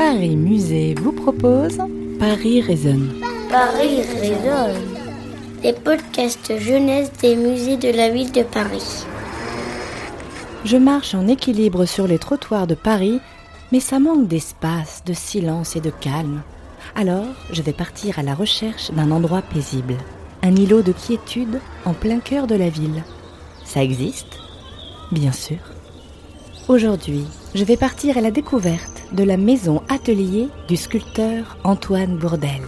Paris Musée vous propose Paris résonne. Paris résonne. Les podcasts jeunesse des musées de la ville de Paris. Je marche en équilibre sur les trottoirs de Paris, mais ça manque d'espace, de silence et de calme. Alors, je vais partir à la recherche d'un endroit paisible, un îlot de quiétude en plein cœur de la ville. Ça existe? Bien sûr. Aujourd'hui, je vais partir à la découverte de la maison atelier du sculpteur Antoine Bourdelle.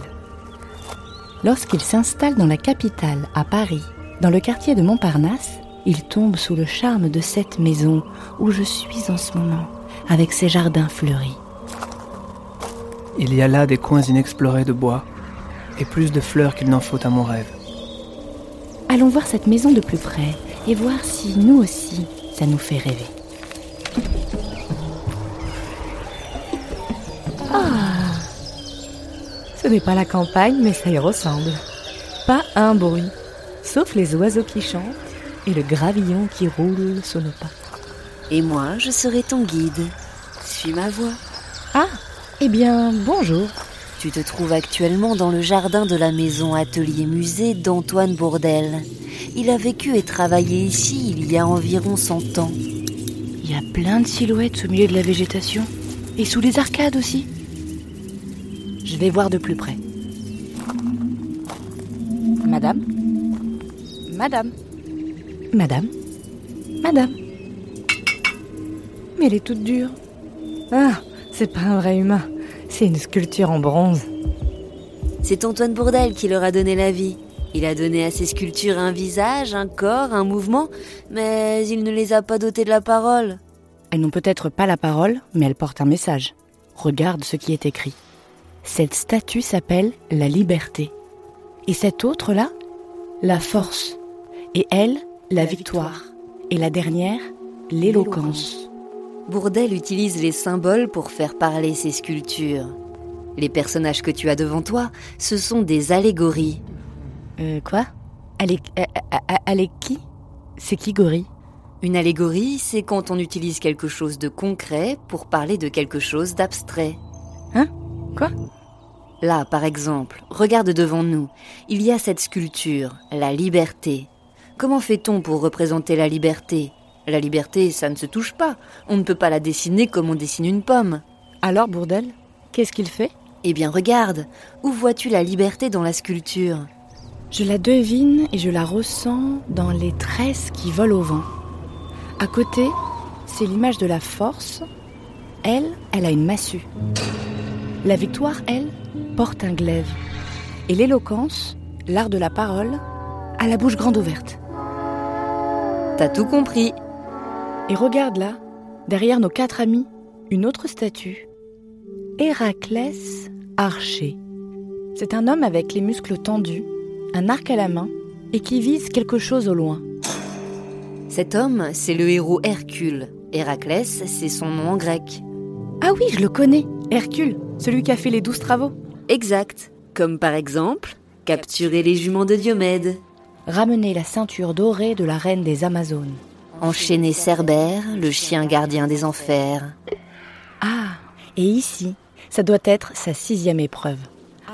Lorsqu'il s'installe dans la capitale, à Paris, dans le quartier de Montparnasse, il tombe sous le charme de cette maison où je suis en ce moment, avec ses jardins fleuris. Il y a là des coins inexplorés de bois, et plus de fleurs qu'il n'en faut à mon rêve. Allons voir cette maison de plus près et voir si nous aussi, ça nous fait rêver. Ce n'est pas la campagne, mais ça y ressemble. Pas un bruit, sauf les oiseaux qui chantent et le gravillon qui roule sous nos pas. Et moi, je serai ton guide. Suis ma voix. Ah Eh bien, bonjour. Tu te trouves actuellement dans le jardin de la maison atelier-musée d'Antoine Bourdelle. Il a vécu et travaillé ici il y a environ 100 ans. Il y a plein de silhouettes au milieu de la végétation. Et sous les arcades aussi. Je vais voir de plus près. Madame Madame Madame Madame Mais elle est toute dure. Ah, c'est pas un vrai humain. C'est une sculpture en bronze. C'est Antoine Bourdelle qui leur a donné la vie. Il a donné à ces sculptures un visage, un corps, un mouvement, mais il ne les a pas dotées de la parole. Elles n'ont peut-être pas la parole, mais elles portent un message. Regarde ce qui est écrit. Cette statue s'appelle la liberté. Et cette autre-là, la force. Et elle, la victoire. Et la dernière, l'éloquence. Bourdelle utilise les symboles pour faire parler ses sculptures. Les personnages que tu as devant toi, ce sont des allégories. Euh, quoi? Elle est, elle est qui? C'est qui Gori? Une allégorie, c'est quand on utilise quelque chose de concret pour parler de quelque chose d'abstrait. Hein? Quoi? Là, par exemple, regarde devant nous. Il y a cette sculpture, la liberté. Comment fait-on pour représenter la liberté? La liberté, ça ne se touche pas. On ne peut pas la dessiner comme on dessine une pomme. Alors, Bourdelle, qu'est-ce qu'il fait? Eh bien, regarde. Où vois-tu la liberté dans la sculpture? Je la devine et je la ressens dans les tresses qui volent au vent. À côté, c'est l'image de la force. Elle, elle a une massue. La victoire, elle, porte un glaive. Et l'éloquence, l'art de la parole, a la bouche grande ouverte. T'as tout compris. Et regarde là, derrière nos quatre amis, une autre statue. Héraclès archer. C'est un homme avec les muscles tendus, un arc à la main et qui vise quelque chose au loin. Cet homme, c'est le héros Hercule. Héraclès, c'est son nom en grec. Ah oui, je le connais, Hercule, celui qui a fait les douze travaux. Exact. Comme par exemple, capturer les juments de Diomède, Ramener la ceinture dorée de la reine des Amazones. enchaîner Cerbère, le chien gardien des enfers. Ah, et ici, ça doit être sa sixième épreuve.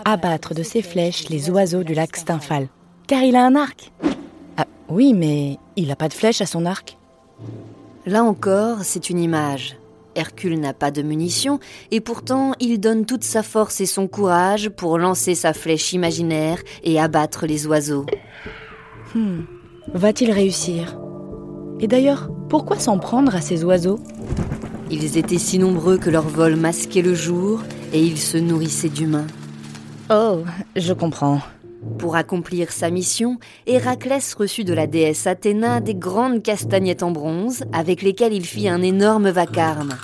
Abattre de ses flèches les oiseaux du lac Stymphal. Car il a un arc. Ah oui, mais il n'a pas de flèche à son arc. Là encore, c'est une image. Hercule n'a pas de munitions et pourtant il donne toute sa force et son courage pour lancer sa flèche imaginaire et abattre les oiseaux. Hmm. Va-t-il réussir? Et d'ailleurs, pourquoi s'en prendre à ces oiseaux? Ils étaient si nombreux que leur vol masquait le jour et ils se nourrissaient d'humains. Oh, je comprends. Pour accomplir sa mission, Héraclès reçut de la déesse Athéna des grandes castagnettes en bronze avec lesquelles il fit un énorme vacarme.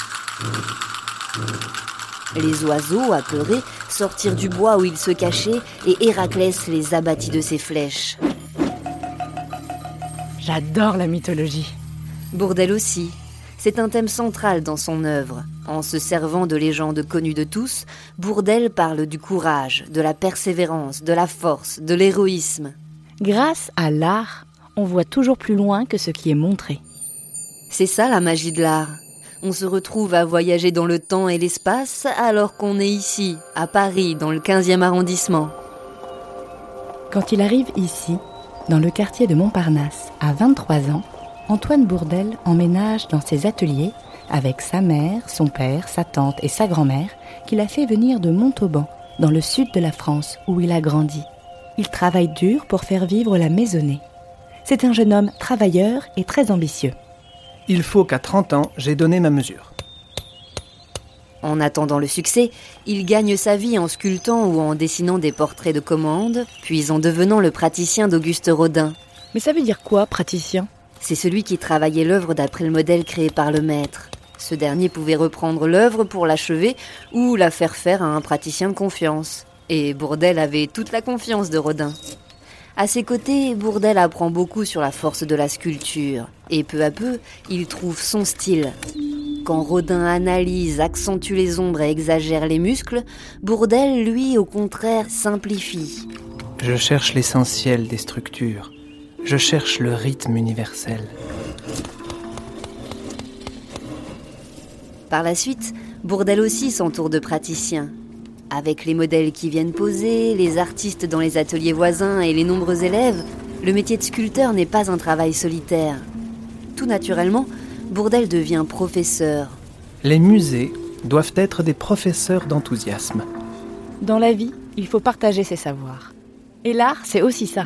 Les oiseaux, apeurés, sortirent du bois où ils se cachaient et Héraclès les abattit de ses flèches. J'adore la mythologie. Bourdelle aussi. C'est un thème central dans son œuvre. En se servant de légendes connues de tous, Bourdelle parle du courage, de la persévérance, de la force, de l'héroïsme. Grâce à l'art, on voit toujours plus loin que ce qui est montré. C'est ça la magie de l'art. On se retrouve à voyager dans le temps et l'espace alors qu'on est ici, à Paris, dans le 15e arrondissement. Quand il arrive ici, dans le quartier de Montparnasse, à 23 ans, Antoine Bourdel emménage dans ses ateliers avec sa mère, son père, sa tante et sa grand-mère qu'il a fait venir de Montauban, dans le sud de la France, où il a grandi. Il travaille dur pour faire vivre la maisonnée. C'est un jeune homme travailleur et très ambitieux. Il faut qu'à 30 ans, j'ai donné ma mesure. En attendant le succès, il gagne sa vie en sculptant ou en dessinant des portraits de commande, puis en devenant le praticien d'Auguste Rodin. Mais ça veut dire quoi, praticien? C'est celui qui travaillait l'œuvre d'après le modèle créé par le maître. Ce dernier pouvait reprendre l'œuvre pour l'achever ou la faire faire à un praticien de confiance. Et Bourdel avait toute la confiance de Rodin. À ses côtés, Bourdel apprend beaucoup sur la force de la sculpture. Et peu à peu, il trouve son style. Quand Rodin analyse, accentue les ombres et exagère les muscles, Bourdel, lui, au contraire, simplifie. Je cherche l'essentiel des structures. Je cherche le rythme universel. Par la suite, Bourdel aussi s'entoure de praticiens. Avec les modèles qui viennent poser, les artistes dans les ateliers voisins et les nombreux élèves, le métier de sculpteur n'est pas un travail solitaire. Tout naturellement, Bourdel devient professeur. Les musées doivent être des professeurs d'enthousiasme. Dans la vie, il faut partager ses savoirs. Et l'art, c'est aussi ça.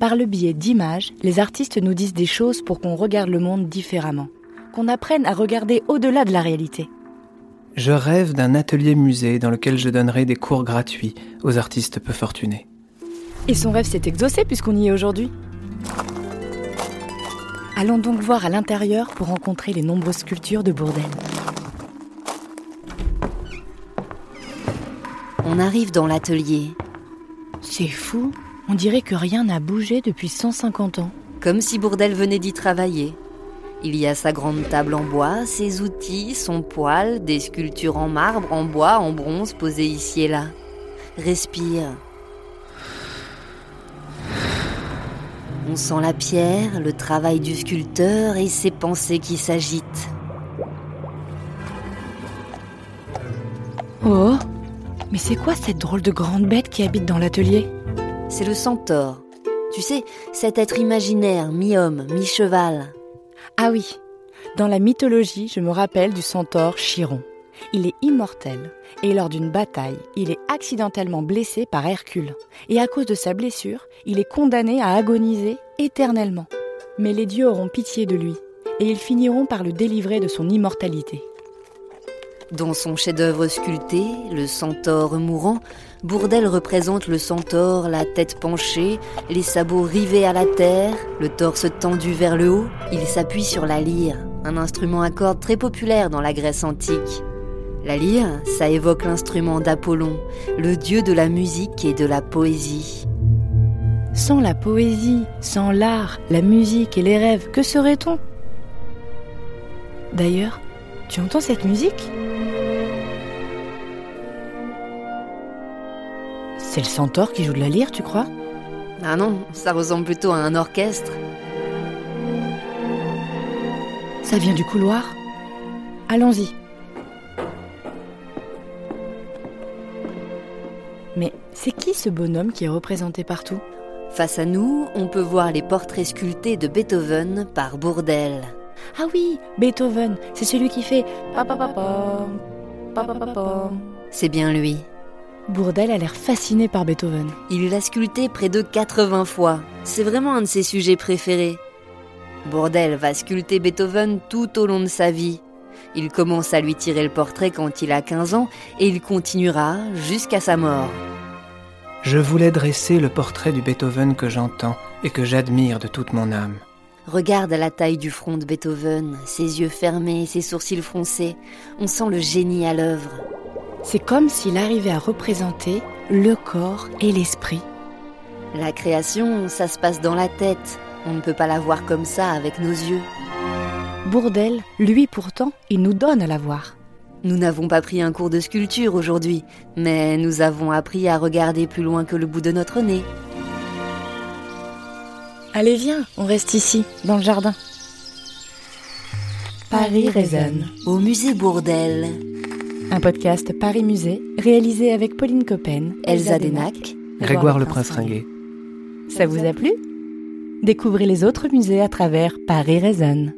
Par le biais d'images, les artistes nous disent des choses pour qu'on regarde le monde différemment, qu'on apprenne à regarder au-delà de la réalité. Je rêve d'un atelier musée dans lequel je donnerai des cours gratuits aux artistes peu fortunés. Et son rêve s'est exaucé puisqu'on y est aujourd'hui. Allons donc voir à l'intérieur pour rencontrer les nombreuses sculptures de Bourdel. On arrive dans l'atelier, C'est fou, on dirait que rien n'a bougé depuis 150 ans. comme si Bourdel venait d'y travailler. Il y a sa grande table en bois, ses outils, son poêle, des sculptures en marbre, en bois, en bronze posées ici et là. Respire. On sent la pierre, le travail du sculpteur et ses pensées qui s'agitent. Oh Mais c'est quoi cette drôle de grande bête qui habite dans l'atelier? C'est le centaure. Tu sais, cet être imaginaire, mi-homme, mi-cheval. Ah oui, dans la mythologie, je me rappelle du centaure Chiron. Il est immortel et lors d'une bataille, il est accidentellement blessé par Hercule. Et à cause de sa blessure, il est condamné à agoniser éternellement. Mais les dieux auront pitié de lui et ils finiront par le délivrer de son immortalité. Dans son chef-d'œuvre sculpté, le centaure mourant, Bourdel représente le centaure, la tête penchée, les sabots rivés à la terre, le torse tendu vers le haut. Il s'appuie sur la lyre, un instrument à cordes très populaire dans la Grèce antique. La lyre, ça évoque l'instrument d'Apollon, le dieu de la musique et de la poésie. Sans la poésie, sans l'art, la musique et les rêves, que serait-on? D'ailleurs, tu entends cette musique? C'est le centaure qui joue de la lyre, tu crois? Ah non, ça ressemble plutôt à un orchestre. Ça vient du couloir? Allons-y. Mais c'est qui ce bonhomme qui est représenté partout? Face à nous, on peut voir les portraits sculptés de Beethoven par Bourdel. Ah oui, Beethoven, c'est celui qui fait. C'est bien lui. Bourdel a l'air fasciné par Beethoven. Il l'a sculpté près de 80 fois. C'est vraiment un de ses sujets préférés. Bourdel va sculpter Beethoven tout au long de sa vie. Il commence à lui tirer le portrait quand il a 15 ans et il continuera jusqu'à sa mort. Je voulais dresser le portrait du Beethoven que j'entends et que j'admire de toute mon âme. Regarde la taille du front de Beethoven, ses yeux fermés, ses sourcils froncés. On sent le génie à l'œuvre. C'est comme s'il arrivait à représenter le corps et l'esprit. La création, ça se passe dans la tête. On ne peut pas la voir comme ça avec nos yeux. Bourdel, lui pourtant, il nous donne à la voir. Nous n'avons pas pris un cours de sculpture aujourd'hui, mais nous avons appris à regarder plus loin que le bout de notre nez. Allez, viens, on reste ici, dans le jardin. Paris résonne. Au musée Bourdelle. Un podcast Paris Musée réalisé avec Pauline Coppen, Elsa Denac. Grégoire le Prince Ringuet. Ça vous a plu? Découvrez les autres musées à travers Paris résonne.